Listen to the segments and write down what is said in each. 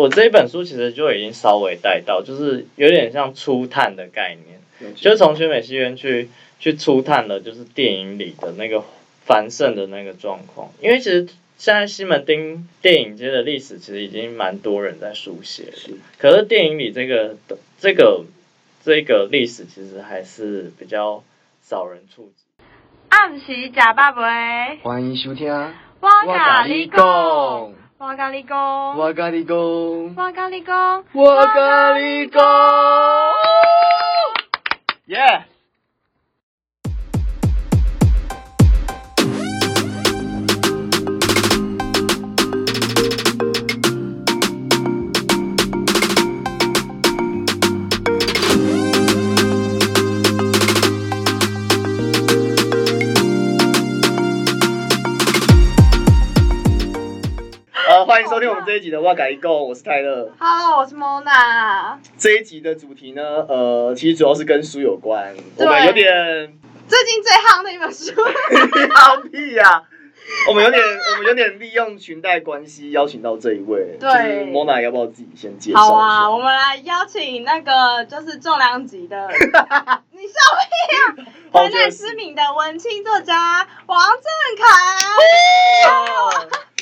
我这一本书其实就已经稍微带到，就是有点像初探的概念，就是从全美戏院去去初探了，就是电影里的那个繁盛的那个状况。因为其实现在西门町电影街的历史其实已经蛮多人在书写了，可是电影里这个这个这个历史其实还是比较少人触及。暗时假爸爸，欢迎收听。我甲你讲，我甲你讲，我甲你讲，我甲你讲，我甲你讲，耶！欢迎收听我们这一集的哇改一共，我是泰勒。Hello，我是 Mona。这一集的主题呢，呃，其实主要是跟书有关。我们有点最近最夯的一本书。好屁呀！我们有点，我们有点利用裙带关系邀请到这一位。对，Mona 要不要自己先介绍好啊，我们来邀请那个就是重量级的，你笑屁呀！台南知名的文青作家王振凯。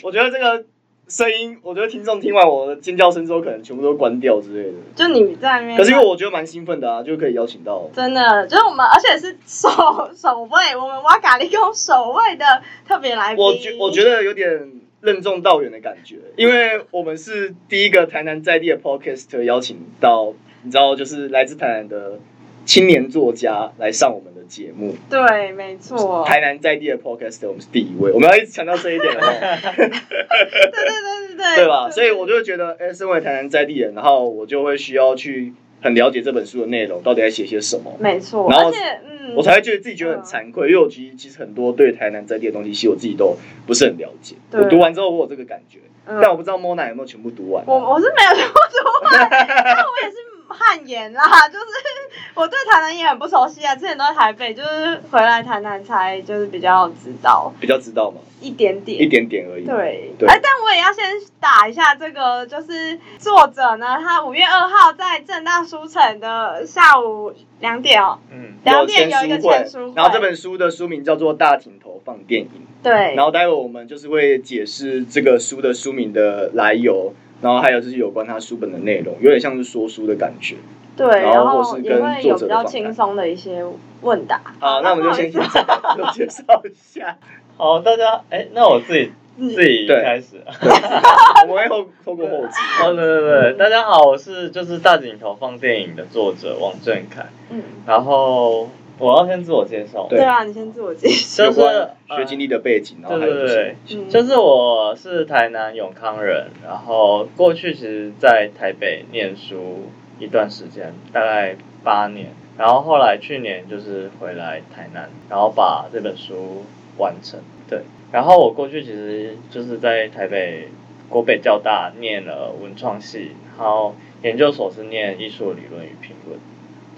我觉得这个。声音，我觉得听众听完我的尖叫声之后，可能全部都关掉之类的。就你在那边，可是因为我觉得蛮兴奋的啊，就可以邀请到。真的，就是我们，而且是首首位，我们瓦嘎利公首位的特别来宾。我觉我觉得有点任重道远的感觉，因为我们是第一个台南在地的 podcast 邀请到，你知道，就是来自台南的青年作家来上我们的节目。对，没错。台南在地的 podcast 我们是第一位，我们要一直强调这一点哦。对对对对对，对吧？所以我就觉得，哎，身为台南在地人，然后我就会需要去很了解这本书的内容，到底在写些什么。没错，而且，嗯，我才会觉得自己觉得很惭愧，因为我其实其实很多对台南在地的东西，其实我自己都不是很了解。我读完之后，我有这个感觉，但我不知道 Mona 有没有全部读完。我我是没有全部读完，但我也是。汗颜啦，就是 我对台南也很不熟悉啊，之前都在台北，就是回来台南才就是比较知道，比较知道嘛，一点点，一点点而已。对，哎，但我也要先打一下这个，就是作者呢，他五月二号在正大书城的下午两点哦，嗯，两点有一个签书会，然后这本书的书名叫做《大镜头放电影》，对，然后待会我们就是会解释这个书的书名的来由。然后还有就是有关他书本的内容，有点像是说书的感觉。对，然后或是跟作者比较轻松的一些问答。好，那我们就先介绍 介绍一下。好，大家，哎，那我自己自己开始。我们会后透过后期。哦，对对对，大家好，我是就是大镜头放电影的作者王振凯。嗯。然后。我要先自我介绍。对啊，你先自我介绍。就是学经历的背景，然后对对对，就是我是台南永康人，然后过去其实在台北念书一段时间，大概八年，然后后来去年就是回来台南，然后把这本书完成。对，然后我过去其实就是在台北国北交大念了文创系，然后研究所是念艺术理论与评论。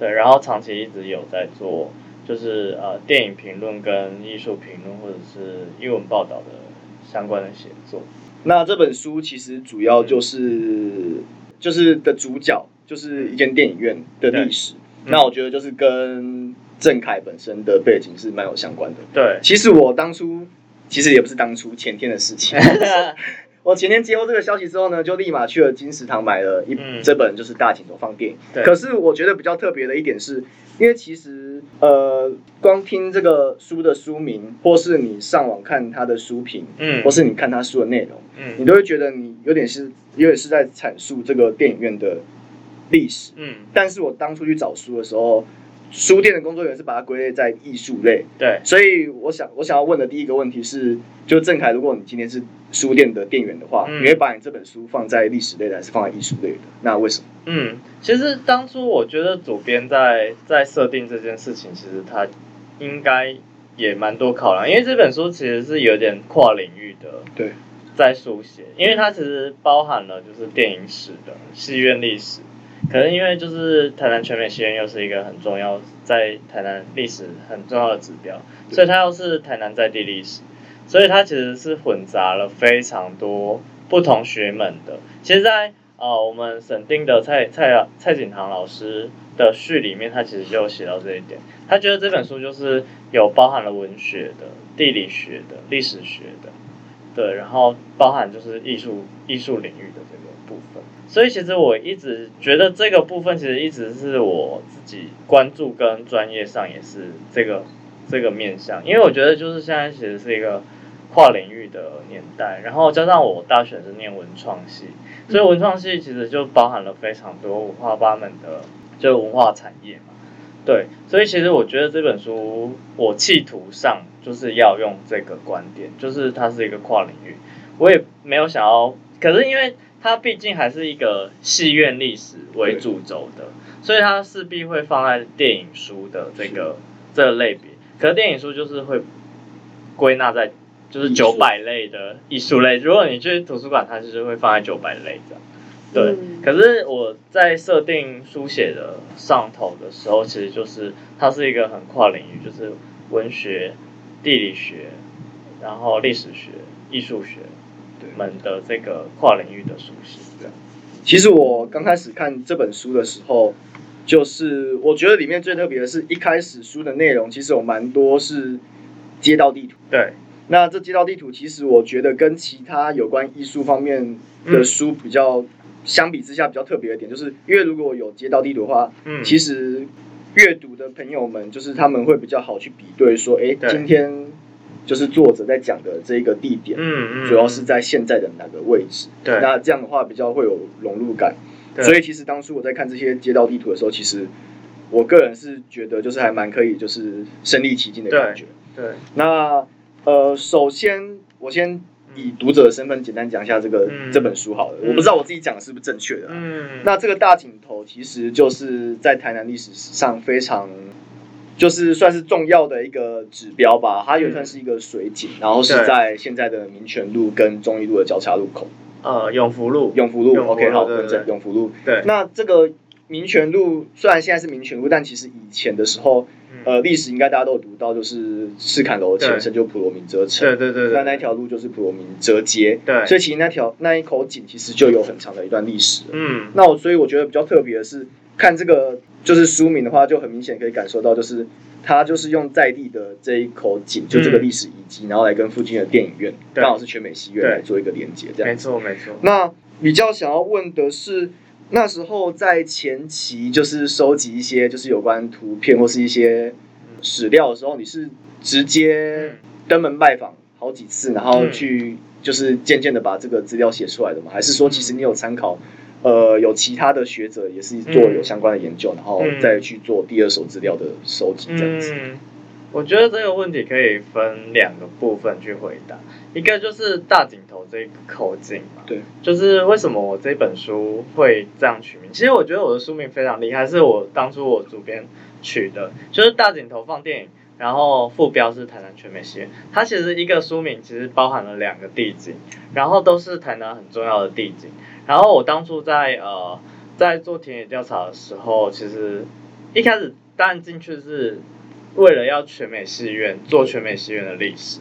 对，然后长期一直有在做，就是呃电影评论跟艺术评论或者是英文报道的相关的写作。那这本书其实主要就是就是的主角就是一间电影院的历史。那我觉得就是跟郑恺本身的背景是蛮有相关的。对，其实我当初其实也不是当初前天的事情。我前天接到这个消息之后呢，就立马去了金石堂买了一这本就是大镜头放电影。可是我觉得比较特别的一点是，因为其实呃，光听这个书的书名，或是你上网看它的书评，嗯，或是你看它书的内容，嗯，你都会觉得你有点是有点是在阐述这个电影院的历史。嗯，但是我当初去找书的时候。书店的工作人员是把它归类在艺术类，对，所以我想我想要问的第一个问题是，就郑凯，如果你今天是书店的店员的话，你会把你这本书放在历史类的，还是放在艺术类的？那为什么？嗯，其实当初我觉得主编在在设定这件事情，其实他应该也蛮多考量，因为这本书其实是有点跨领域的，对，在书写，因为它其实包含了就是电影史的戏院历史。可能因为就是台南全美戏院又是一个很重要，在台南历史很重要的指标，所以它又是台南在地历史，所以它其实是混杂了非常多不同学门的。其实，在呃，我们审定的蔡蔡蔡景堂老师的序里面，他其实就有写到这一点。他觉得这本书就是有包含了文学的、地理学的、历史学的，对，然后包含就是艺术艺术领域的这个部分。所以其实我一直觉得这个部分其实一直是我自己关注跟专业上也是这个这个面向，因为我觉得就是现在其实是一个跨领域的年代，然后加上我大学是念文创系。所以文创系其实就包含了非常多五花八门的，就文化产业嘛。对，所以其实我觉得这本书我企图上就是要用这个观点，就是它是一个跨领域。我也没有想要，可是因为它毕竟还是一个戏院历史为主轴的，所以它势必会放在电影书的这个这个类别。可是电影书就是会归纳在。就是九百类的艺术类，如果你去图书馆，它就是会放在九百类这样。对，可是我在设定书写的上头的时候，其实就是它是一个很跨领域，就是文学、地理学，然后历史学、艺术学们的这个跨领域的书写这样。其实我刚开始看这本书的时候，就是我觉得里面最特别的是一开始书的内容，其实有蛮多是街道地图。对。那这街道地图，其实我觉得跟其他有关艺术方面的书比较相比之下比较特别的点，就是因为如果有街道地图的话，嗯，其实阅读的朋友们就是他们会比较好去比对，说，哎，今天就是作者在讲的这一个地点，嗯嗯，主要是在现在的哪个位置？对，那这样的话比较会有融入感。所以其实当初我在看这些街道地图的时候，其实我个人是觉得就是还蛮可以，就是身临其境的感觉。对，那。呃，首先我先以读者的身份简单讲一下这个这本书好了。我不知道我自己讲的是不是正确的。嗯。那这个大井头其实就是在台南历史史上非常，就是算是重要的一个指标吧。它也算是一个水井，然后是在现在的民权路跟中义路的交叉路口。呃，永福路。永福路。OK，好，更正，永福路。对。那这个民权路虽然现在是民权路，但其实以前的时候。呃，历史应该大家都有读到，就是赤坎楼前身就普罗民遮城，对对对，那那一条路就是普罗民遮街，对，所以其实那条那一口井其实就有很长的一段历史。嗯，那我所以我觉得比较特别的是，看这个就是书名的话，就很明显可以感受到，就是他就是用在地的这一口井，就这个历史遗迹，然后来跟附近的电影院，刚好是全美戏院来做一个连接，这样。没错没错。那比较想要问的是。那时候在前期就是收集一些就是有关图片或是一些史料的时候，你是直接登门拜访好几次，然后去就是渐渐的把这个资料写出来的吗？还是说其实你有参考，呃，有其他的学者也是做有相关的研究，然后再去做第二手资料的收集这样子？我觉得这个问题可以分两个部分去回答，一个就是大井头这个口径嘛，对，就是为什么我这本书会这样取名？其实我觉得我的书名非常厉害，是我当初我主编取的，就是大井头放电影，然后副标是台南全美戏院，它其实一个书名其实包含了两个地景，然后都是台南很重要的地景，然后我当初在呃在做田野调查的时候，其实一开始当然进去是。为了要全美戏院做全美戏院的历史，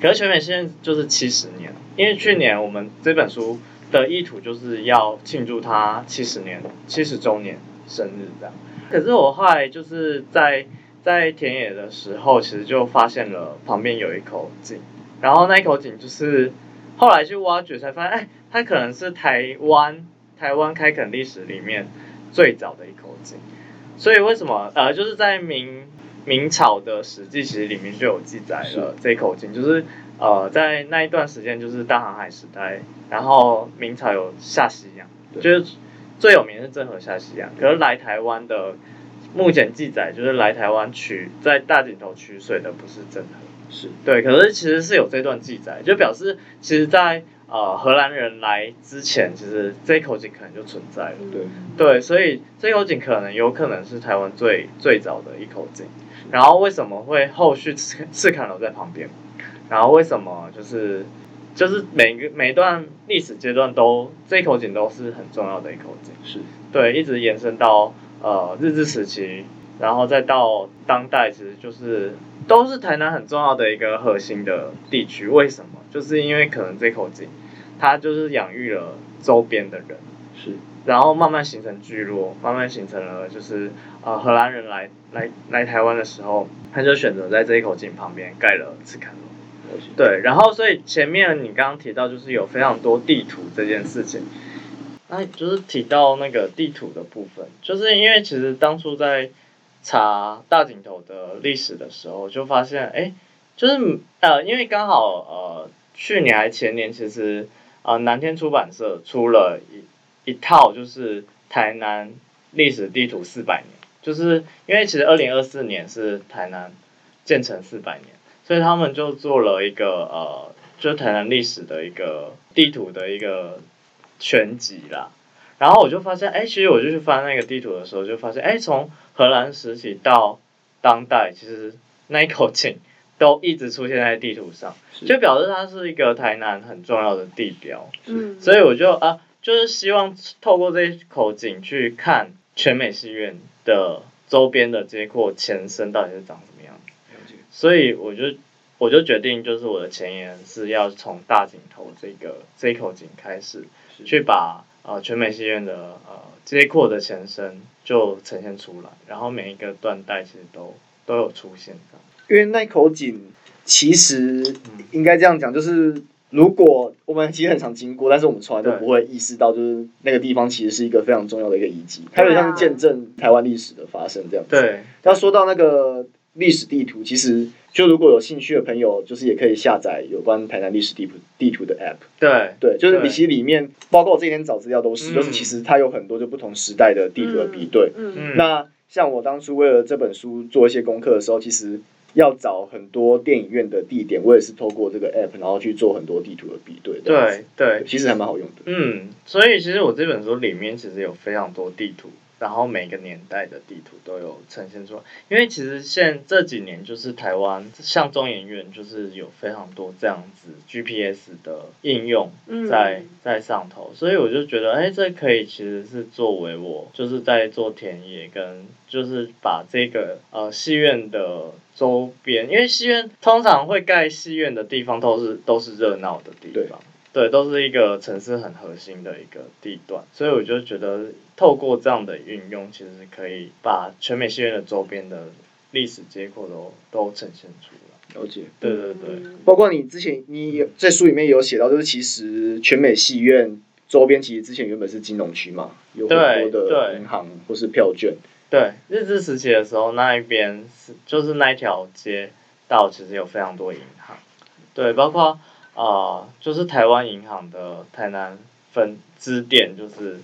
可是全美戏院就是七十年，因为去年我们这本书的意图就是要庆祝它七十年七十周年生日这样。可是我后来就是在在田野的时候，其实就发现了旁边有一口井，然后那一口井就是后来去挖掘才发现，哎，它可能是台湾台湾开垦历史里面最早的一口井。所以为什么呃，就是在明。明朝的史记其实里面就有记载了这口井，就是呃在那一段时间就是大航海时代，然后明朝有下西洋，就是最有名是郑和下西洋。可是来台湾的目前记载就是来台湾取在大井头取水的不是郑和，是对，可是其实是有这段记载，就表示其实在呃荷兰人来之前，其实这口井可能就存在了，对对，所以这口井可能有可能是台湾最最早的一口井。然后为什么会后续赤赤坎楼在旁边？然后为什么就是就是每个每一段历史阶段都这一口井都是很重要的一口井，是对，一直延伸到呃日治时期，然后再到当代，其实就是都是台南很重要的一个核心的地区。为什么？就是因为可能这口井它就是养育了周边的人，是，然后慢慢形成聚落，慢慢形成了就是呃荷兰人来来来台湾的时候，他就选择在这一口井旁边盖了赤坎楼。对，然后所以前面你刚刚提到就是有非常多地图这件事情，那就是提到那个地图的部分，就是因为其实当初在查大井头的历史的时候，就发现哎，就是呃因为刚好呃去年还前年其实呃南天出版社出了一。一套就是台南历史地图四百年，就是因为其实二零二四年是台南建成四百年，所以他们就做了一个呃，就台南历史的一个地图的一个全集啦。然后我就发现，哎，其实我就去翻那个地图的时候，就发现，哎，从荷兰时期到当代，其实那一口井都一直出现在地图上，就表示它是一个台南很重要的地标。嗯，所以我就啊。就是希望透过这一口井去看全美戏院的周边的街廓前身到底是长什么样子，所以我就我就决定，就是我的前言是要从大井头这个这一口井开始，去把呃全美戏院的呃街廓的前身就呈现出来，然后每一个断代其实都都有出现因为那口井其实应该这样讲，就是。如果我们其实很常经过，但是我们从来都不会意识到，就是那个地方其实是一个非常重要的一个遗迹，它有点像是见证台湾历史的发生这样子。对。要说到那个历史地图，其实就如果有兴趣的朋友，就是也可以下载有关台南历史地图地图的 App。对。对，就是其实里面包括我这几天找资料都是，就是其实它有很多就不同时代的地图的比对。嗯。那像我当初为了这本书做一些功课的时候，其实。要找很多电影院的地点，我也是透过这个 app，然后去做很多地图的比对。对对，其实还蛮好用的。嗯，所以其实我这本书里面其实有非常多地图。然后每个年代的地图都有呈现出来，因为其实现这几年就是台湾像中研院就是有非常多这样子 GPS 的应用在在上头，所以我就觉得，哎，这可以其实是作为我就是在做田野跟就是把这个呃戏院的周边，因为戏院通常会盖戏院的地方都是都是热闹的地方。对，都是一个城市很核心的一个地段，所以我就觉得透过这样的运用，其实可以把全美戏院的周边的历史结构都都呈现出来。了解，对对对，包括你之前你在书里面有写到，就是其实全美戏院周边其实之前原本是金融区嘛，有很多的银行或是票券。对，日治时期的时候，那一边是就是那一条街道，其实有非常多银行。对，包括。啊，就是台湾银行的台南分支店，就是，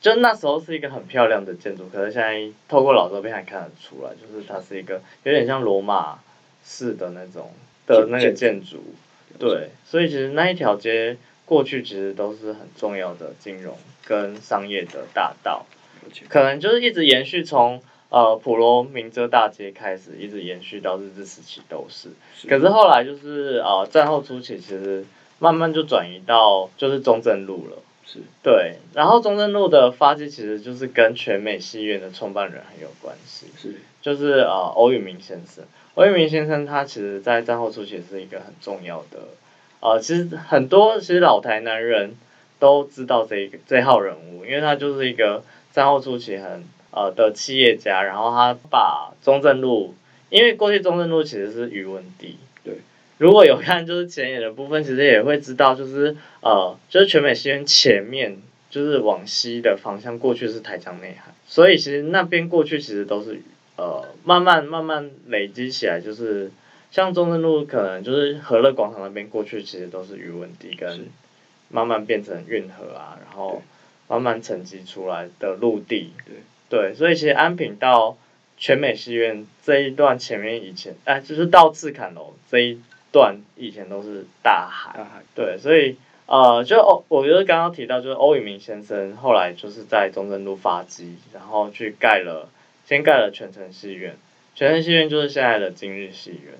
就那时候是一个很漂亮的建筑，可是现在透过老照片还看得出来，就是它是一个有点像罗马式的那种的那个建筑，对，所以其实那一条街过去其实都是很重要的金融跟商业的大道，可能就是一直延续从。呃，普罗明遮大街开始一直延续到日治时期都是，可是后来就是呃战后初期，其实慢慢就转移到就是中正路了。是，对，然后中正路的发迹其实就是跟全美戏院的创办人很有关系。是，就是呃欧宇明先生，欧宇明先生他其实在战后初期是一个很重要的，呃，其实很多其实老台南人都知道这一个这号人物，因为他就是一个战后初期很。呃的企业家，然后他把中正路，因为过去中正路其实是余文地。对。如果有看就是前沿的部分，其实也会知道，就是呃，就是全美西院前面，就是往西的方向过去是台江内海，所以其实那边过去其实都是呃慢慢慢慢累积起来，就是像中正路可能就是和乐广场那边过去其实都是余文地，跟慢慢变成运河啊，然后慢慢沉积出来的陆地。对。所以其实安平到全美戏院这一段前面以前，哎，就是到赤坎楼这一段以前都是大海。大海。对，所以呃，就欧，我觉得刚刚提到就是欧宇明先生后来就是在中正路发迹，然后去盖了，先盖了全城戏院，全城戏院就是现在的今日戏院，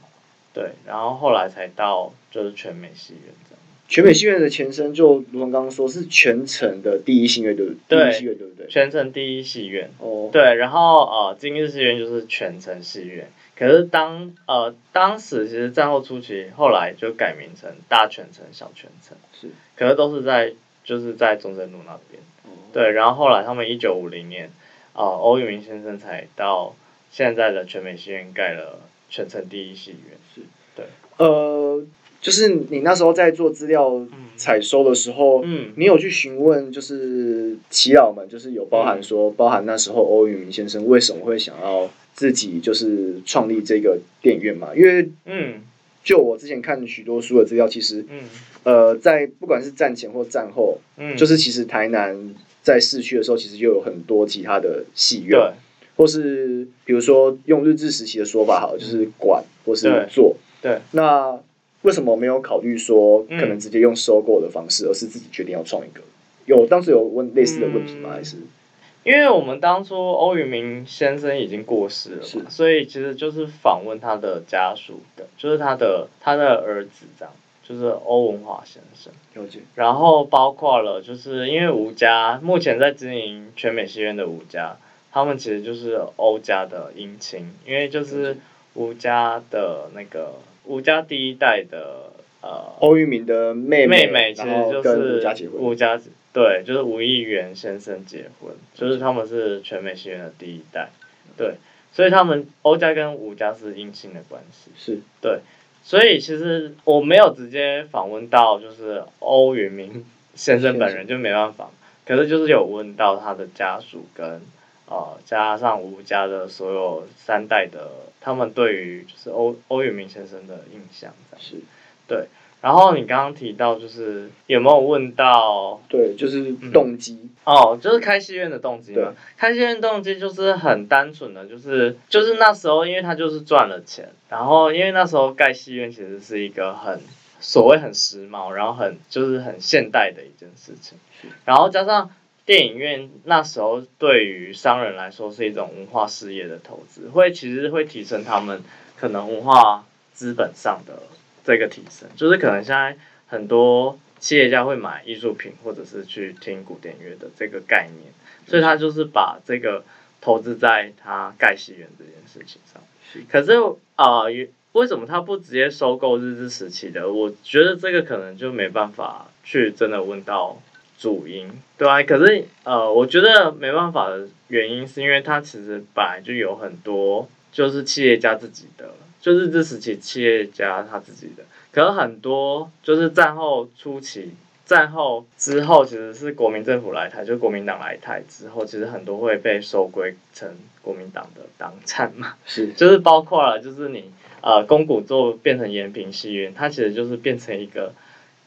对，然后后来才到就是全美戏院这样。全美戏院的前身，就如同刚刚说，是全城的第一戏院，对不对？第一戏院对不对？全城第一戏院。哦。对，然后呃，今日戏院就是全城戏院。可是当呃当时其实战后初期，后来就改名成大全城、小全城。是。可是都是在就是在中正路那边。哦。对，然后后来他们一九五零年，啊，欧玉明先生才到现在的全美戏院盖了全城第一戏院。是，对，呃，就是你那时候在做资料采收的时候，嗯，你有去询问，就是耆老们，就是有包含说，包含那时候欧玉明先生为什么会想要自己就是创立这个电影院嘛？因为，嗯。就我之前看许多书的资料，其实，嗯呃，在不管是战前或战后，就是其实台南在市区的时候，其实就有很多其他的戏院，或是比如说用日治时期的说法，好，就是管或是做。对。那为什么没有考虑说可能直接用收购的方式，而是自己决定要创一个？有当时有问类似的问题吗？还是？因为我们当初欧宇明先生已经过世了，所以其实就是访问他的家属的，就是他的他的儿子这样，就是欧文华先生。了解。然后包括了，就是因为吴家目前在经营全美戏院的吴家，他们其实就是欧家的姻亲，因为就是吴家的那个吴家第一代的呃欧玉明的妹妹，妹其实就是吴家结婚。吴家。对，就是吴议员先生结婚，就是他们是全美戏院的第一代，对，所以他们欧家跟吴家是姻亲的关系，是对，所以其实我没有直接访问到就是欧元明先生本人，就没办法，可是就是有问到他的家属跟呃加上吴家的所有三代的他们对于就是欧欧元明先生的印象，是，对。然后你刚刚提到，就是有没有问到？对，就是动机哦，就是开戏院的动机嘛。开戏院动机就是很单纯的，就是就是那时候，因为他就是赚了钱，然后因为那时候盖戏院其实是一个很所谓很时髦，然后很就是很现代的一件事情。然后加上电影院那时候对于商人来说是一种文化事业的投资，会其实会提升他们可能文化资本上的。这个提升就是可能现在很多企业家会买艺术品或者是去听古典乐的这个概念，所以他就是把这个投资在他盖戏院这件事情上。可是啊，为什么他不直接收购日治时期的？我觉得这个可能就没办法去真的问到主因，对啊。可是呃，我觉得没办法的原因是因为他其实本来就有很多就是企业家自己的。就是这时期企业家他自己的，可是很多就是战后初期、战后之后，其实是国民政府来台，就国民党来台之后，其实很多会被收归成国民党的党产嘛。是，就是包括了，就是你呃，公股做变成延平戏院，它其实就是变成一个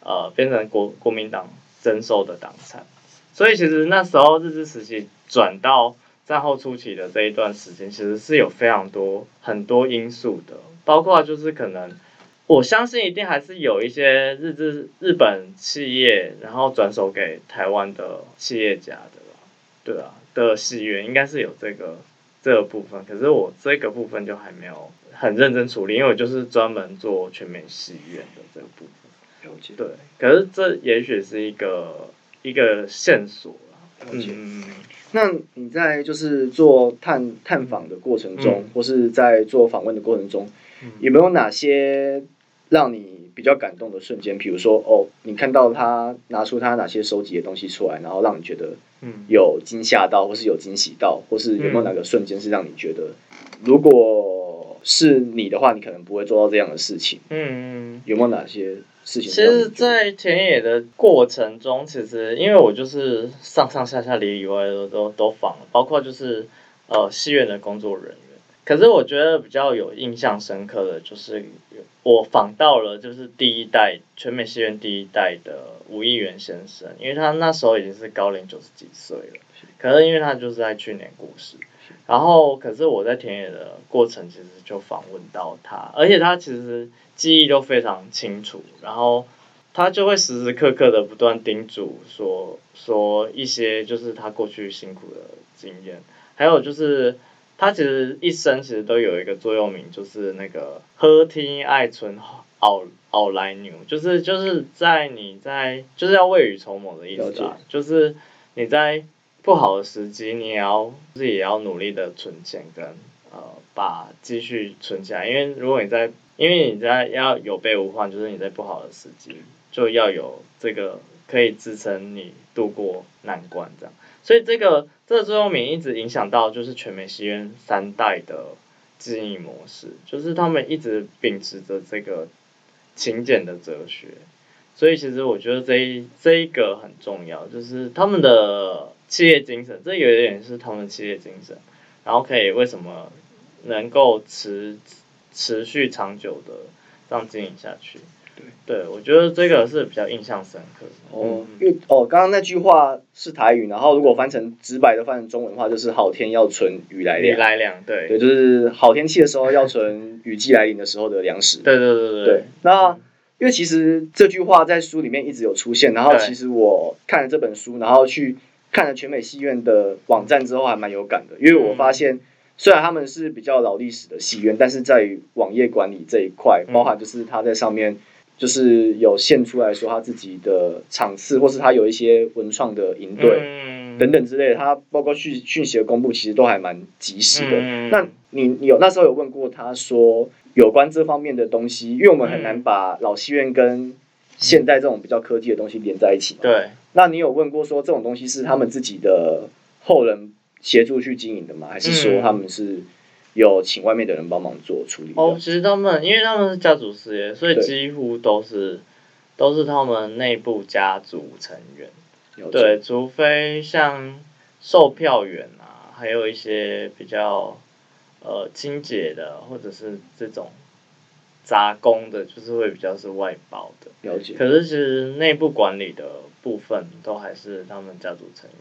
呃，变成国国民党征收的党产。所以其实那时候日治时期转到。战后初期的这一段时间，其实是有非常多很多因素的，包括就是可能，我相信一定还是有一些日日日本企业，然后转手给台湾的企业家的，对啊，的戏院应该是有这个这个部分，可是我这个部分就还没有很认真处理，因为我就是专门做全美戏院的这个部分，了解，对，可是这也许是一个一个线索了解。那你在就是做探探访的过程中，或是在做访问的过程中，有没有哪些让你比较感动的瞬间？比如说，哦，你看到他拿出他哪些收集的东西出来，然后让你觉得有惊吓到，或是有惊喜到，或是有没有哪个瞬间是让你觉得，如果是你的话，你可能不会做到这样的事情？嗯，有没有哪些？其实，在田野的过程中，其实因为我就是上上下下里里外都都都访了，包括就是呃戏院的工作人员。可是我觉得比较有印象深刻的就是我访到了就是第一代全美戏院第一代的吴议员先生，因为他那时候已经是高龄九十几岁了，可是因为他就是在去年过世。然后，可是我在田野的过程，其实就访问到他，而且他其实记忆都非常清楚。然后他就会时时刻刻的不断叮嘱说说一些就是他过去辛苦的经验，还有就是他其实一生其实都有一个座右铭，就是那个喝听爱存奥奥莱牛，就是就是在你在就是要未雨绸缪的意思啊，就是你在。不好的时机，你也要自己也要努力的存钱跟呃把积蓄存起来，因为如果你在因为你在要有备无患，就是你在不好的时机就要有这个可以支撑你度过难关这样。所以这个这个座右铭一直影响到就是全美戏院三代的经营模式，就是他们一直秉持着这个勤俭的哲学。所以其实我觉得这一这一个很重要，就是他们的企业精神，这有一点是他们企业精神，然后可以为什么能够持持续长久的这样经营下去？对，对我觉得这个是比较印象深刻。哦，因为哦，刚刚那句话是台语，然后如果翻成直白的翻成中文的话，就是好天要存雨来粮。雨来粮，对，对，就是好天气的时候要存雨季来临的时候的粮食。对对对对对。那因为其实这句话在书里面一直有出现，然后其实我看了这本书，然后去看了全美戏院的网站之后，还蛮有感的。因为我发现，虽然他们是比较老历史的戏院，但是在于网页管理这一块，包含就是他在上面就是有现出来说他自己的场次，或是他有一些文创的营队等等之类的，他包括讯讯息的公布，其实都还蛮及时的。那你你有那时候有问过他说？有关这方面的东西，因为我们很难把老戏院跟现代这种比较科技的东西连在一起。对，那你有问过说这种东西是他们自己的后人协助去经营的吗？还是说他们是有请外面的人帮忙做处理？哦，其实他们因为他们是家族事业，所以几乎都是都是他们内部家族成员。对，除非像售票员啊，还有一些比较。呃，清洁的或者是这种杂工的，就是会比较是外包的。了解。可是其实内部管理的部分都还是他们家族成员，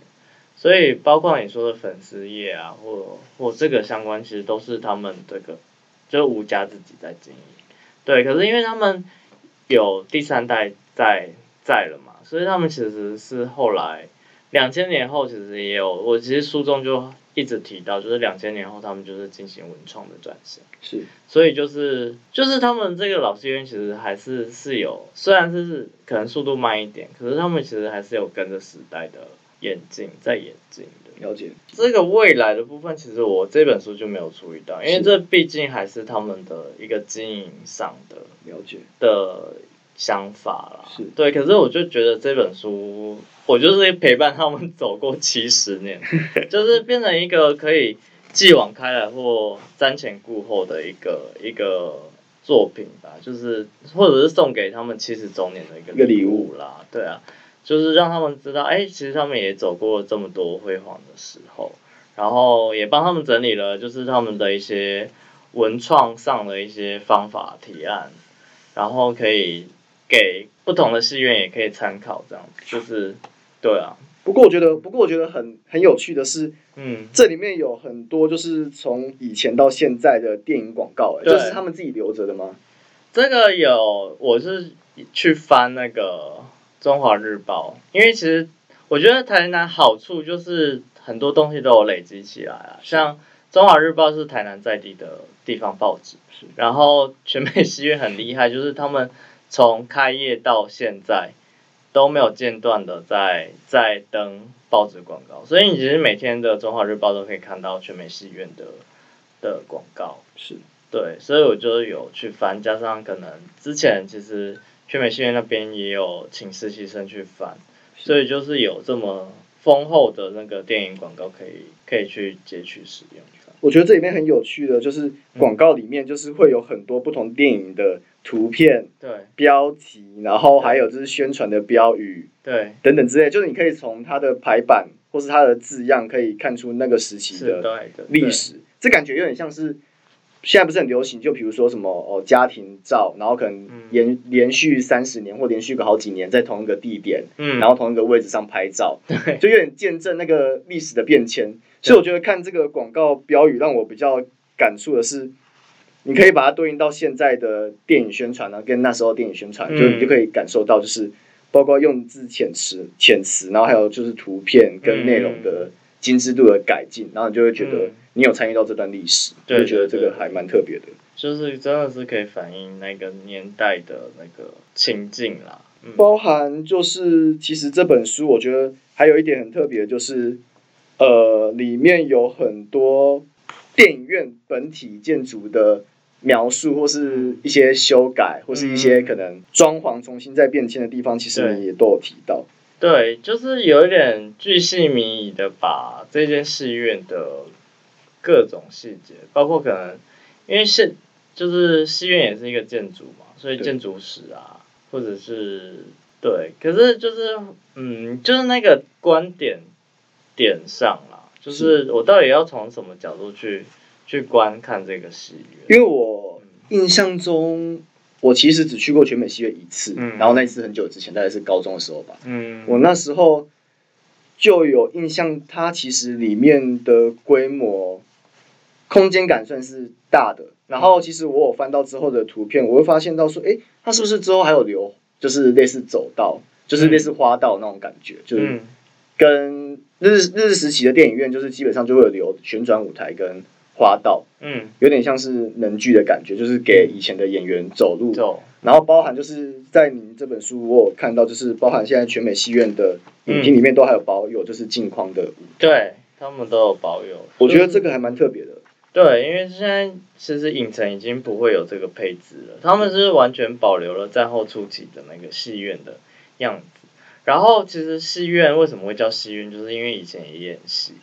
所以包括你说的粉丝业啊，或或这个相关，其实都是他们这个就吴家自己在经营。对，可是因为他们有第三代在在了嘛，所以他们其实是后来两千年后，其实也有我其实书中就。一直提到，就是两千年后他们就是进行文创的转型，是，所以就是就是他们这个老戏院其实还是是有，虽然是可能速度慢一点，可是他们其实还是有跟着时代的演进在演进的。了解。这个未来的部分，其实我这本书就没有注意到，因为这毕竟还是他们的一个经营上的了解的想法啦。是对，可是我就觉得这本书。我就是陪伴他们走过七十年，就是变成一个可以继往开来或瞻前顾后的一个一个作品吧，就是或者是送给他们七十周年的一个礼物啦。对啊，就是让他们知道，哎，其实他们也走过这么多辉煌的时候，然后也帮他们整理了，就是他们的一些文创上的一些方法提案，然后可以给不同的戏院也可以参考，这样就是。对啊，不过我觉得，不过我觉得很很有趣的是，嗯，这里面有很多就是从以前到现在的电影广告，就是他们自己留着的吗？这个有，我是去翻那个中华日报，因为其实我觉得台南好处就是很多东西都有累积起来啊，像中华日报是台南在地的地方报纸，然后全美戏院很厉害，就是他们从开业到现在。都没有间断的在在登报纸广告，所以你其实每天的中华日报都可以看到全美戏院的的广告。是，对，所以我就有去翻，加上可能之前其实全美戏院那边也有请实习生去翻，所以就是有这么丰厚的那个电影广告可以可以去截取使用。我觉得这里面很有趣的，就是广告里面就是会有很多不同电影的图片、对。标题，然后还有就是宣传的标语，对。等等之类，就是你可以从它的排版或是它的字样，可以看出那个时期的历史。这感觉有点像是现在不是很流行，就比如说什么哦家庭照，然后可能连连续三十年或连续个好几年在同一个地点，嗯，然后同一个位置上拍照，对，就有点见证那个历史的变迁。所以我觉得看这个广告标语让我比较感触的是，你可以把它对应到现在的电影宣传呢，跟那时候电影宣传，就你就可以感受到，就是包括用字遣词、遣词，然后还有就是图片跟内容的精致度的改进，然后你就会觉得你有参与到这段历史，就觉得这个还蛮特别的。就是真的是可以反映那个年代的那个情境啦。包含就是其实这本书，我觉得还有一点很特别，就是。呃，里面有很多电影院本体建筑的描述，或是一些修改，或是一些可能装潢重新再变迁的地方，其实你也都有提到。对，就是有一点巨细靡遗的把这间戏院的各种细节，包括可能因为是就是戏院也是一个建筑嘛，所以建筑史啊，或者是对，可是就是嗯，就是那个观点点上啦，就是我到底要从什么角度去去观看这个戏院？因为我印象中。我其实只去过全美戏院一次，然后那一次很久之前，大概是高中的时候吧。嗯，我那时候就有印象，它其实里面的规模、空间感算是大的。然后，其实我有翻到之后的图片，我会发现到说，哎，它是不是之后还有留，就是类似走道，就是类似花道那种感觉，就是跟日日时期的电影院，就是基本上就会有留旋转舞台跟。花道，嗯，有点像是能剧的感觉，就是给以前的演员走路，走，然后包含就是在你这本书我有看到，就是包含现在全美戏院的影厅里面都还有保有，就是镜框的，对他们都有保有，我觉得这个还蛮特别的。对，因为现在其实影城已经不会有这个配置了，他们是完全保留了战后初期的那个戏院的样子。然后其实戏院为什么会叫戏院，就是因为以前也演戏，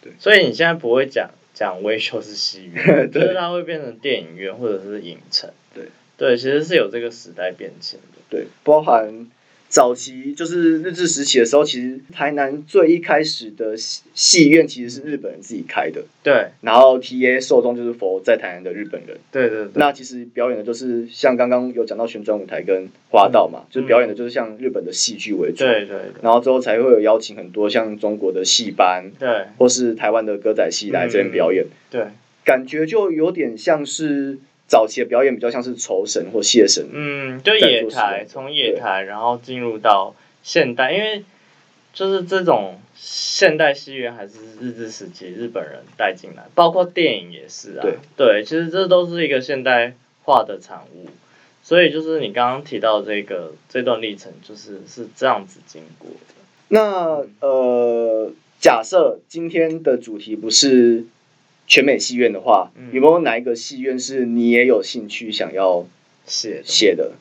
对，所以你现在不会讲。讲微秀是戏院，就是它会变成电影院或者是影城。对对，其实是有这个时代变迁的。对，包含。早期就是日治时期的时候，其实台南最一开始的戏戏院其实是日本人自己开的。对。然后 T A 受众就是佛在台南的日本人。对对。那其实表演的就是像刚刚有讲到旋转舞台跟花道嘛，就是表演的就是像日本的戏剧为主。对对。然后之后才会有邀请很多像中国的戏班，对，或是台湾的歌仔戏来这边表演。对。感觉就有点像是。早期的表演比较像是酬神或谢神，嗯，就野台，从野台然后进入到现代，因为就是这种现代戏院还是日治时期日本人带进来，包括电影也是啊，对，对，其实这都是一个现代化的产物，所以就是你刚刚提到这个这段历程，就是是这样子经过的。那呃，假设今天的主题不是。全美戏院的话，有没有哪一个戏院是你也有兴趣想要写写的？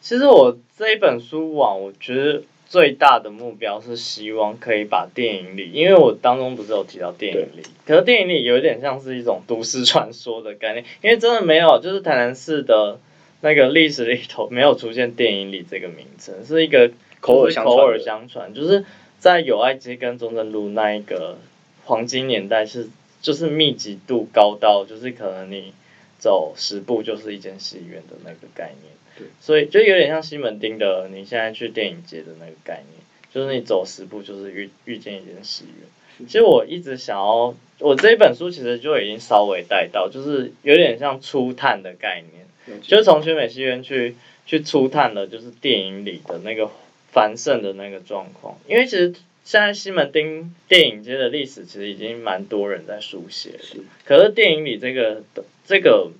其实我这一本书网，我觉得最大的目标是希望可以把电影里，因为我当中不是有提到电影里，可是电影里有点像是一种都市传说的概念，因为真的没有，就是台南市的那个历史里头没有出现电影里这个名称，是一个口耳口耳相传，就是在友爱街跟中正路那一个黄金年代是。就是密集度高到，就是可能你走十步就是一间戏院的那个概念。对，所以就有点像西门町的，你现在去电影节的那个概念，就是你走十步就是遇遇见一间戏院。其实我一直想要，我这一本书其实就已经稍微带到，就是有点像初探的概念，就是从全美戏院去去初探的，就是电影里的那个繁盛的那个状况，因为其实。现在西门町电影街的历史其实已经蛮多人在书写了，可是电影里这个这个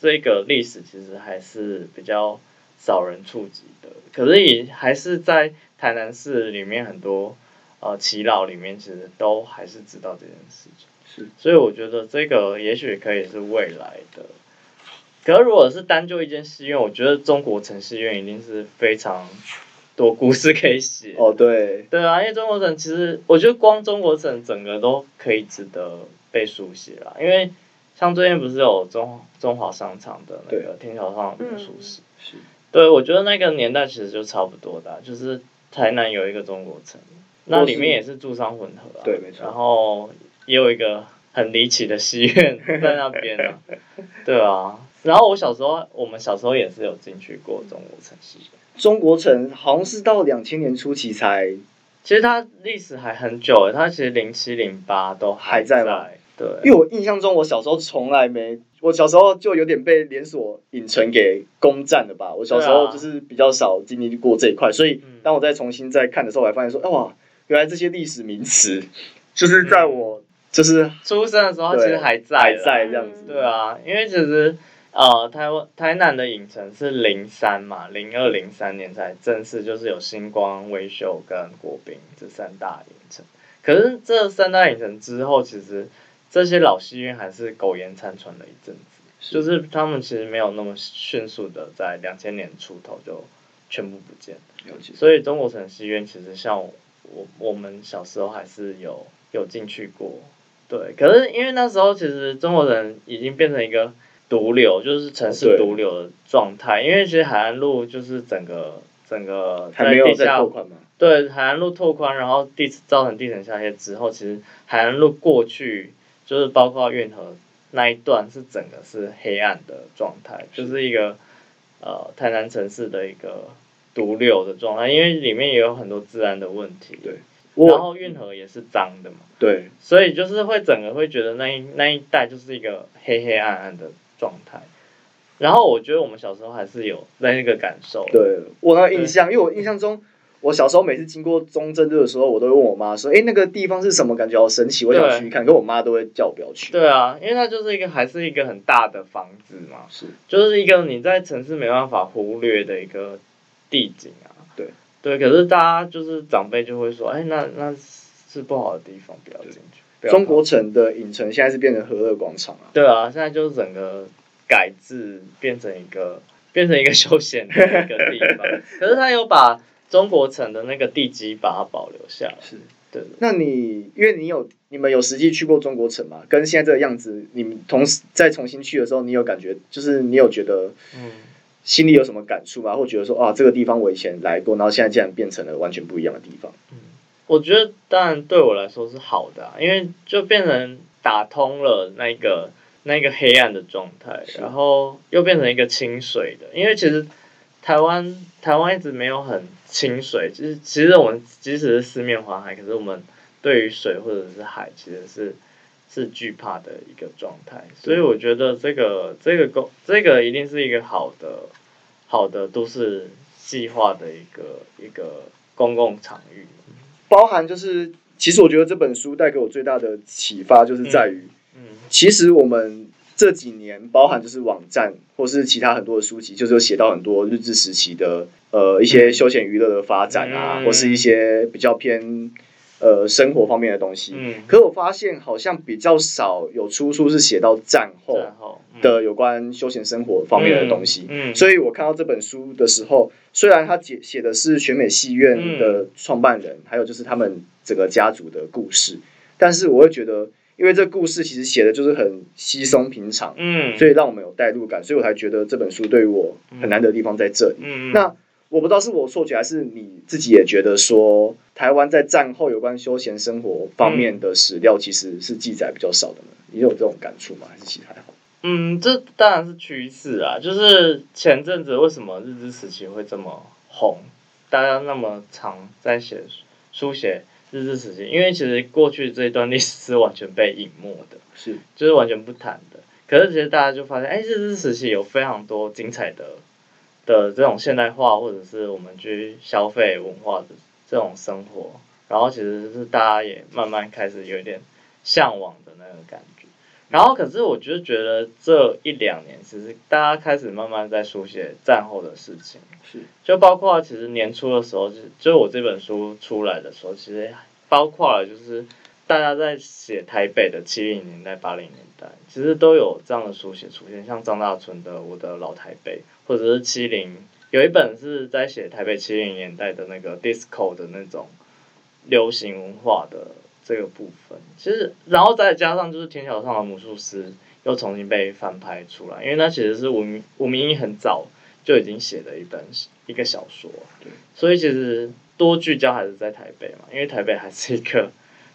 这个历史其实还是比较少人触及的。可是也还是在台南市里面很多呃耆老里面，其实都还是知道这件事情。是，所以我觉得这个也许可以是未来的。可是如果是单就一间戏院，我觉得中国城戏院一定是非常。多故事可以写。哦，对，对啊，因为中国城其实我觉得光中国城整个都可以值得被书写啦，因为像最近不是有中中华商场的那个天桥上的书史，是，对，我觉得那个年代其实就差不多的，就是台南有一个中国城，那里面也是住商混合啊，对，没错，然后也有一个很离奇的戏院 在那边啊，对啊，然后我小时候我们小时候也是有进去过中国城戏院。中国城好像是到两千年初期才，其实它历史还很久诶，它其实零七零八都还在。对，因为我印象中我小时候从来没，我小时候就有点被连锁影城给攻占了吧。我小时候就是比较少经历过这一块，所以当我再重新再看的时候，我才发现说，哇，原来这些历史名词就是在我就是出生的时候其实还在，还在这样子。对啊，因为其实。呃，台湾台南的影城是零三嘛，零二零三年才正式就是有星光、微秀跟国宾这三大影城。可是这三大影城之后，其实这些老戏院还是苟延残喘了一阵子，就是他们其实没有那么迅速的在两千年出头就全部不见。所以中国城戏院其实像我我们小时候还是有有进去过，对。可是因为那时候其实中国城已经变成一个毒瘤，就是城市毒瘤的状态。因为其实海岸路就是整个整个在地下拓宽吗？对，海岸路拓宽，然后地造成地层下陷之后，其实海岸路过去就是包括运河那一段是整个是黑暗的状态，就是一个呃台南城市的一个毒瘤的状态，因为里面也有很多治安的问题。对，然后运河也是脏的嘛。对。所以就是会整个会觉得那一那一带就是一个黑黑暗暗的状态。然后我觉得我们小时候还是有那个感受。对，我那印象，因为我印象中。我小时候每次经过中正路的时候，我都会问我妈说：“哎，那个地方是什么？感觉好神奇，我想去看。”可我妈都会叫我不要去。对啊，因为它就是一个还是一个很大的房子嘛，是，就是一个你在城市没办法忽略的一个地景啊。对，对，可是大家就是长辈就会说：“哎，那那是不好的地方，不要进去。”中国城的影城现在是变成和乐广场啊。对啊，现在就是整个改制变成一个变成一个休闲的一个地方，可是他有把。中国城的那个地基把它保留下来，是对。那你因为你有你们有实际去过中国城嘛？跟现在这个样子，你们同时再重新去的时候，你有感觉，就是你有觉得，嗯，心里有什么感触吗？或觉得说，啊，这个地方我以前来过，然后现在竟然变成了完全不一样的地方。嗯，我觉得当然对我来说是好的，因为就变成打通了那个那个黑暗的状态，然后又变成一个清水的，因为其实。台湾台湾一直没有很清水，就是其实我们即使是四面环海，可是我们对于水或者是海，其实是是惧怕的一个状态。所以我觉得这个这个公这个一定是一个好的好的都市计划的一个一个公共场域。包含就是，其实我觉得这本书带给我最大的启发，就是在于，嗯，其实我们。这几年，包含就是网站或是其他很多的书籍，就是有写到很多日治时期的呃一些休闲娱乐的发展啊，或是一些比较偏呃生活方面的东西。嗯。可我发现好像比较少有出书是写到战后的有关休闲生活方面的东西。嗯。所以我看到这本书的时候，虽然他写写的是选美戏院的创办人，还有就是他们整个家族的故事，但是我会觉得。因为这故事其实写的就是很稀松平常，嗯，所以让我们有代入感，所以我才觉得这本书对于我很难得的地方在这里。嗯那我不知道是我错觉，还是你自己也觉得说，台湾在战后有关休闲生活方面的史料其实是记载比较少的呢？你有这种感触吗？还是其他？嗯，这当然是趋势啊。就是前阵子为什么日治时期会这么红，大家那么常在写书写。日治时期，因为其实过去这一段历史是完全被隐没的，是就是完全不谈的。可是其实大家就发现，哎，日治时期有非常多精彩的的这种现代化，或者是我们去消费文化的这种生活，然后其实是大家也慢慢开始有点向往的那个感觉。然后，可是我就觉得这一两年，其实大家开始慢慢在书写战后的事情，是就包括其实年初的时候，就就我这本书出来的时候，其实包括了就是大家在写台北的七零年代、八零年代，其实都有这样的书写出现，像张大春的《我的老台北》，或者是七零有一本是在写台北七零年代的那个 disco 的那种流行文化的。这个部分，其实，然后再加上就是《天桥上的魔术师》又重新被翻拍出来，因为那其实是吴吴明义很早就已经写的一本一个小说，对，所以其实多聚焦还是在台北嘛，因为台北还是一个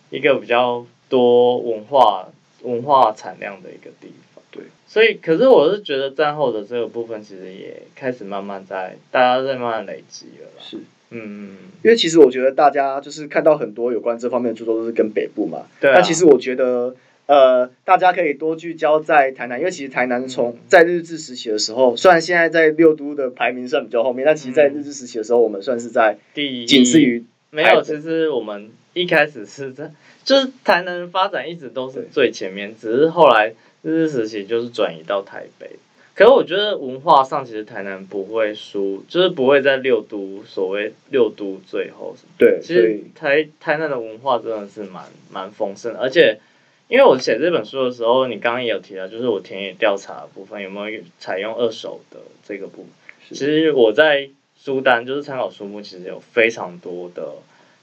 一个比较多文化文化产量的一个地方，对，所以可是我是觉得战后的这个部分其实也开始慢慢在大家在慢慢累积了，是。嗯，因为其实我觉得大家就是看到很多有关这方面的著作都是跟北部嘛。对。那其实我觉得，呃，大家可以多聚焦在台南，因为其实台南从在日治时期的时候，虽然现在在六都的排名算比较后面，但其实在日治时期的时候，我们算是在第仅次于没有。其实我们一开始是在，就是台南发展一直都是最前面，只是后来日治时期就是转移到台北。可是我觉得文化上，其实台南不会输，就是不会在六都所谓六都最后。对，其实台台南的文化真的是蛮蛮丰盛，而且因为我写这本书的时候，你刚刚也有提到，就是我田野调查部分有没有采用二手的这个部分。其实我在书单，就是参考书目，其实有非常多的，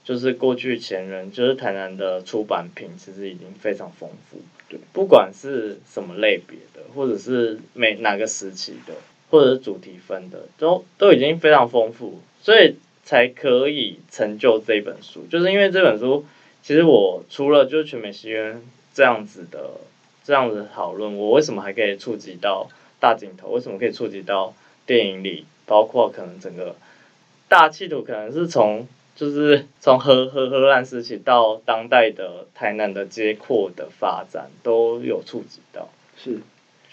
就是过去前人，就是台南的出版品，其实已经非常丰富。不管是什么类别的，或者是每哪个时期的，或者是主题分的，都都已经非常丰富，所以才可以成就这本书。就是因为这本书，其实我除了就是全美戏院这样子的这样子讨论，我为什么还可以触及到大镜头？为什么可以触及到电影里？包括可能整个大气图，可能是从就是从荷荷荷兰时期到当代的台南的街廓的发展都有触及到。是，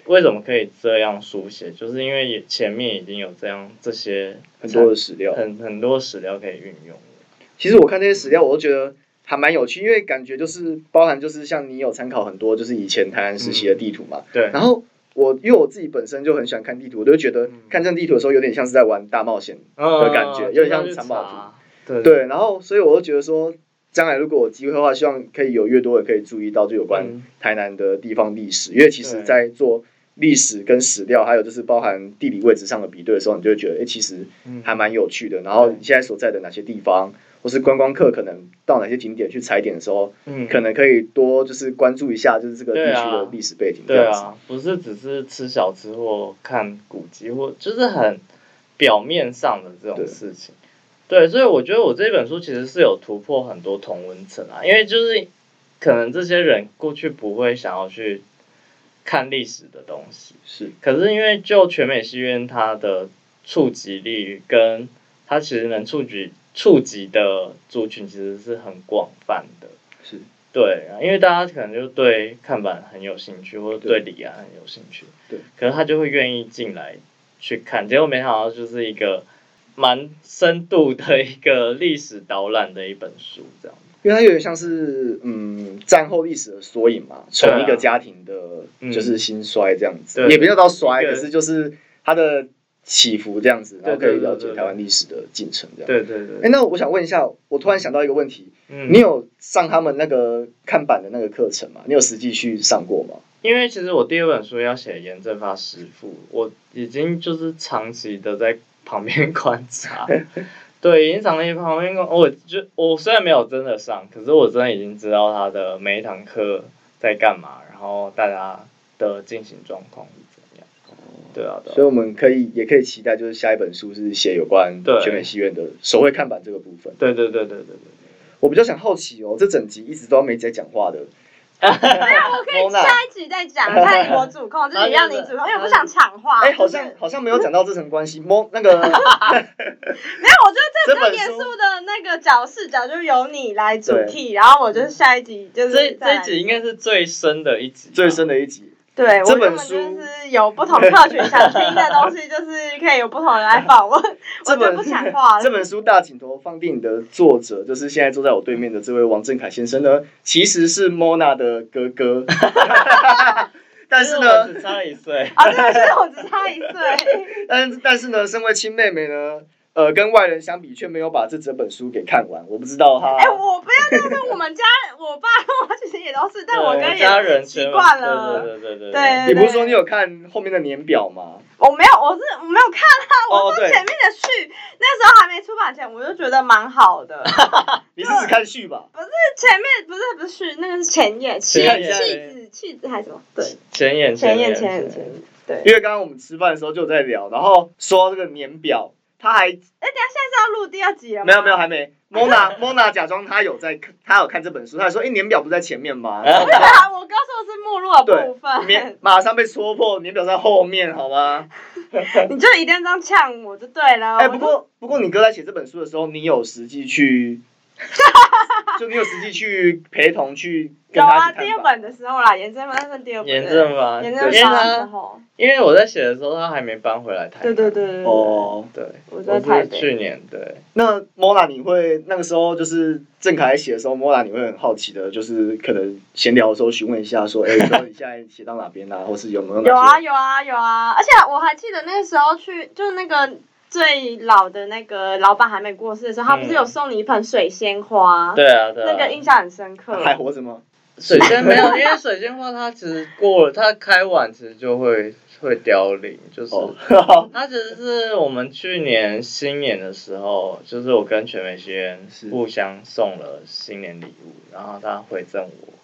为什么可以这样书写？就是因为前面已经有这样这些很多的史料，很很多史料可以运用。其实我看这些史料，我都觉得还蛮有趣，因为感觉就是包含就是像你有参考很多就是以前台南时期的地图嘛。对。然后。我因为我自己本身就很喜欢看地图，我就觉得看这张地图的时候有点像是在玩大冒险的感觉，有点像藏宝图。对，然后所以我就觉得说，将来如果有机会的话，希望可以有越多的可以注意到就有关台南的地方历史，因为其实在做历史跟史料，还有就是包含地理位置上的比对的时候，你就会觉得，哎，其实还蛮有趣的。然后你现在所在的哪些地方？或是观光客可能到哪些景点去踩点的时候，嗯，可能可以多就是关注一下，就是这个地区的历史背景。对啊，不是只是吃小吃或看古迹，或就是很表面上的这种事情。对，所以我觉得我这本书其实是有突破很多同温层啊，因为就是可能这些人过去不会想要去看历史的东西，是。可是因为就全美戏院它的触及力跟它其实能触及。触及的族群其实是很广泛的，是。对啊，因为大家可能就对看板很有兴趣，或者对李安很有兴趣，对，可能他就会愿意进来去看，结果没想到就是一个蛮深度的一个历史导览的一本书，这样，因为它有点像是嗯战后历史的缩影嘛，从一个家庭的就是兴衰这样子，也不叫到衰，可是就是它的。起伏这样子，然后可以了解台湾历史的进程这样。对对对。哎，那我想问一下，我突然想到一个问题，你有上他们那个看板的那个课程吗？你有实际去上过吗？因为其实我第二本书要写严正发师傅，我已经就是长期的在旁边观察。对，已经长期旁边观，我就我虽然没有真的上，可是我真的已经知道他的每一堂课在干嘛，然后大家的进行状况是怎样。对啊，所以我们可以也可以期待，就是下一本书是写有关全美戏院的手绘看板这个部分。对对对对对对。我比较想好奇哦，这整集一直都没在讲话的。没有，我可以下一集再讲，看我主控，就是让你主控，因为我不想抢话。哎，好像好像没有讲到这层关系。摸那个。没有，我觉得这本严肃的那个角视角就由你来主题，然后我就是下一集就是这这一集应该是最深的一集，最深的一集。对，这本书是有不同客群想听的东西，就是可以有不同人来访问。这本不讲话。这本书大镜头放电影的作者，就是现在坐在我对面的这位王振凯先生呢，其实是 Mona 的哥哥。但是呢，只差一岁。啊，对，是我只差一岁。但但是呢，身为亲妹妹呢。呃，跟外人相比，却没有把这整本书给看完。我不知道他。哎，我不要这样说。我们家，我爸我其实也都是，但我跟家人习惯了。对对对对对。你不是说你有看后面的年表吗？我没有，我是我没有看啊。我说前面的序，那时候还没出版前，我就觉得蛮好的。你是只看序吧？不是前面，不是不是序，那个是前言，气气子气子还是什么？对，前言前言前言前言。对。因为刚刚我们吃饭的时候就在聊，然后说这个年表。他还哎，等下现在是要录第二集了吗？没有没有，还没。Mona Mona 假装他有在看，他有看这本书，他说：“哎，年表不在前面吗？”我刚说的是目录的部分，年马上被戳破，年表在后面，好吗？你就一定要这样呛我就对了。哎，不过不过，你哥在写这本书的时候，你有实际去。就你有实际去陪同去有啊，第二本的时候啦，严正那是第二本。严正吧，严正的时候。因为我在写的时候，他还没搬回来台。对对对对。哦，对。我在台北。去年对。那莫娜，你会那个时候就是郑凯写的时候，莫娜你会很好奇的，就是可能闲聊的时候询问一下，说，哎，说你现在写到哪边啊，或是有没有？有啊有啊有啊，而且我还记得那个时候去，就是那个。最老的那个老板还没过世的时候，他不是有送你一盆水仙花？对啊，对啊。那个印象很深刻。还活着吗？水仙没有，因为水仙花它其实过了，它开完其实就会会凋零，就是 它其实是我们去年新年的时候，就是我跟全美学院互相送了新年礼物，然后他回赠我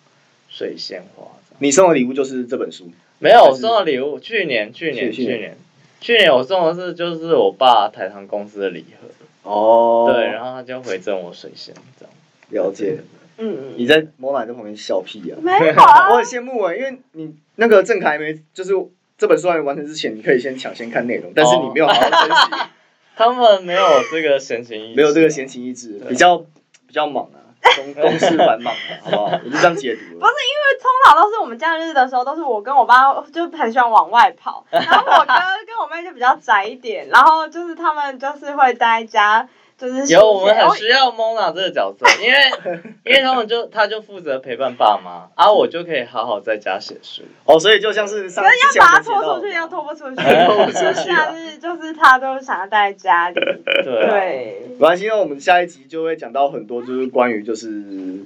水仙花。你送的礼物就是这本书？没有，我送的礼物去年去年去年去年我送的是就是我爸台糖公司的礼盒。哦。对，然后他就回赠我水仙，这样。了解。嗯，你在某奶在旁边笑屁啊？没有，我很羡慕啊，因为你那个郑凯没，就是这本书还没完成之前，你可以先抢先看内容，但是你没有好好珍惜。他们没有这个闲情逸，没有这个闲情逸致，比较比较忙啊，公公事繁忙，好不好？我就这样解读。不是因为通常都是我们假日的时候，都是我跟我爸就很喜欢往外跑，然后我哥 跟我妹就比较宅一点，然后就是他们就是会待在家。有我们很需要 Mona 这个角色，因为 因为他们就他就负责陪伴爸妈，啊我就可以好好在家写书。哦，所以就像是上要把他拖出去，要拖不出去，拖不出去。但是就是他都想要待在家里。对，没关系，因为我们下一集就会讲到很多，就是关于就是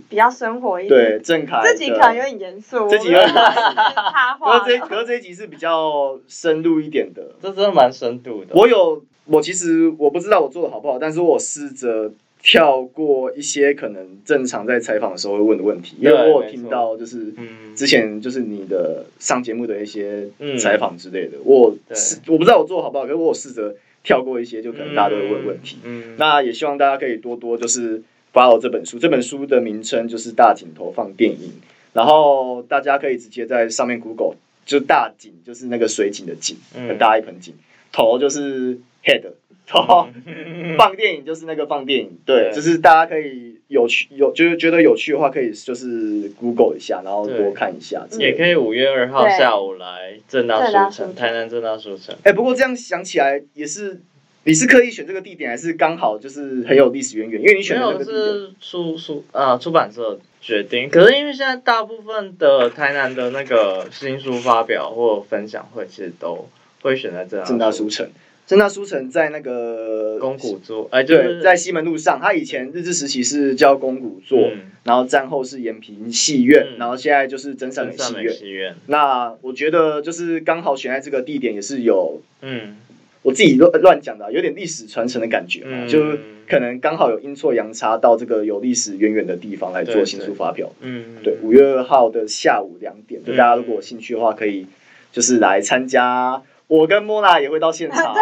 比较生活一点。对，郑凯这集可能有点严肃，这集有点插话。可是这可是这一集是比较深入一点的，这真的蛮深度的。我有。我其实我不知道我做的好不好，但是我试着跳过一些可能正常在采访的时候会问的问题，因为我有听到就是之前就是你的上节目的一些采访之类的，我试我不知道我做的好不好，可是我有试着跳过一些，就可能大家都会问问题。那也希望大家可以多多就是发我这本书，这本书的名称就是大井头放电影，然后大家可以直接在上面 Google 就大井就是那个水井的井，很大一盆井，头就是。Head，放电影就是那个放电影，对，就是大家可以有趣有就是觉得有趣的话，可以就是 Google 一下，然后多看一下。也可以五月二号下午来正大书城，台南正大书城。哎，不过这样想起来也是，你是刻意选这个地点，还是刚好就是很有历史渊源？因为你选的是出出啊出版社决定，可是因为现在大部分的台南的那个新书发表或分享会，其实都会选在正大书城。正大书城在那个公古座，哎，对，在西门路上。他以前日治时期是叫公古座，然后战后是延平戏院，然后现在就是真善美戏院。那我觉得就是刚好选在这个地点，也是有，嗯，我自己乱乱讲的，有点历史传承的感觉嘛，就是可能刚好有阴错阳差到这个有历史渊源的地方来做新书发表。嗯，对，五月二号的下午两点，就大家如果有兴趣的话，可以就是来参加。我跟莫娜也会到现场。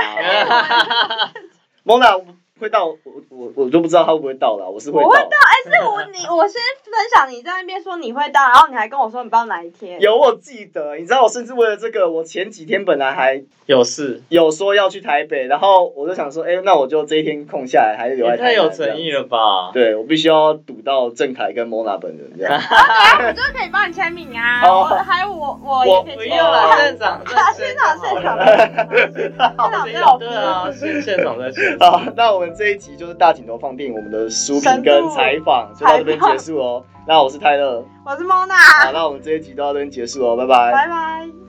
莫娜。会到我我我都不知道他会不会到了，我是会到。我会到，哎，是我你我先分享，你在那边说你会到，然后你还跟我说你不知道哪一天。有我记得，你知道我甚至为了这个，我前几天本来还有事，有说要去台北，然后我就想说，哎，那我就这一天空下来，还是留在台太有诚意了吧？对，我必须要堵到郑凯跟 Mona 本人这样。我就可以帮你签名啊，还有我我也可以签。现场 现场现场现场现场对啊，现现场在现场。好，那我们。这一集就是大镜头放电影，我们的书评跟采访就到这边结束哦。那我是泰勒，我是莫娜。好，那我们这一集就到这边结束哦，拜拜，拜拜。